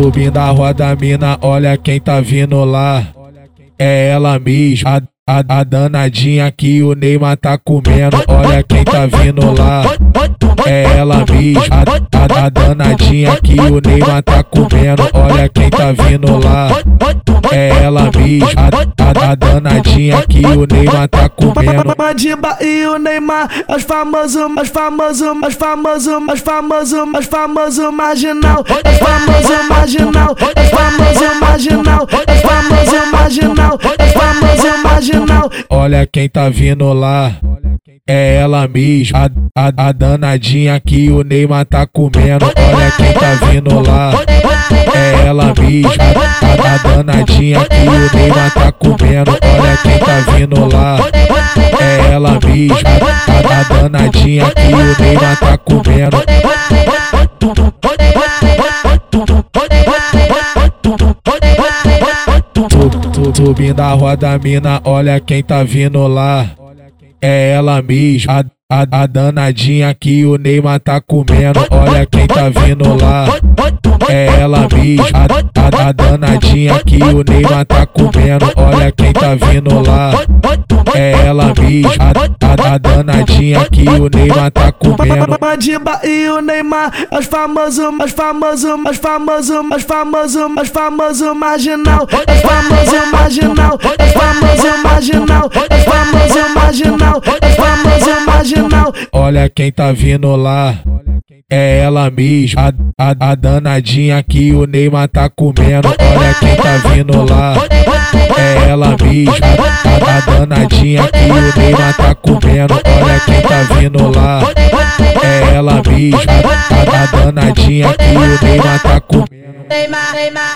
Subindo a roda, mina, olha quem tá vindo lá. É ela mesma, a, a, a danadinha que o Neymar tá comendo. Olha quem tá vindo lá. É ela mesma, a, a, a danadinha que o Neymar tá comendo. Olha quem tá vindo lá. É ela mesma, a, danadinha que o Neymar tá comendo. Madiba e o Neymar, os famosos, os famosos, os famosos, os famosos, os famosos marginal, os famosos marginal, os famosos marginal, os famosos marginal, os famosos marginal. Olha quem tá vindo lá. É ela mesma, a, a, a danadinha que o Neymar tá comendo. Olha quem tá vindo lá. É ela mesma, a, a danadinha que o Neymar tá comendo. Olha quem tá vindo lá. É ela mesma, a, a danadinha que o Neymar tá comendo. Subindo a roda, mina, olha quem tá vindo lá. É ela mesma, a, a, a danadinha que o Neymar tá comendo. Olha quem tá vindo lá. É ela mesma, a, a, danadinha que o Neymar tá comendo. Olha quem tá vindo lá. É ela mesma, a, a, a danadinha que o Neymar tá comendo. Madiba e o Neymar, os famosos, os famosos, os famosos, os famosos, os famosos marginal, os famosos marginal, os famosos marginal, os famosos marginal, os famosos marginal. Olha quem tá vindo lá. É ela mesma, a, a, a danadinha que o Neymar tá comendo. Olha quem tá vindo lá. É ela mesma, a, a danadinha que o Neymar tá comendo. Olha quem tá vindo lá. É ela mesma, a, a danadinha que o Neymar tá comendo.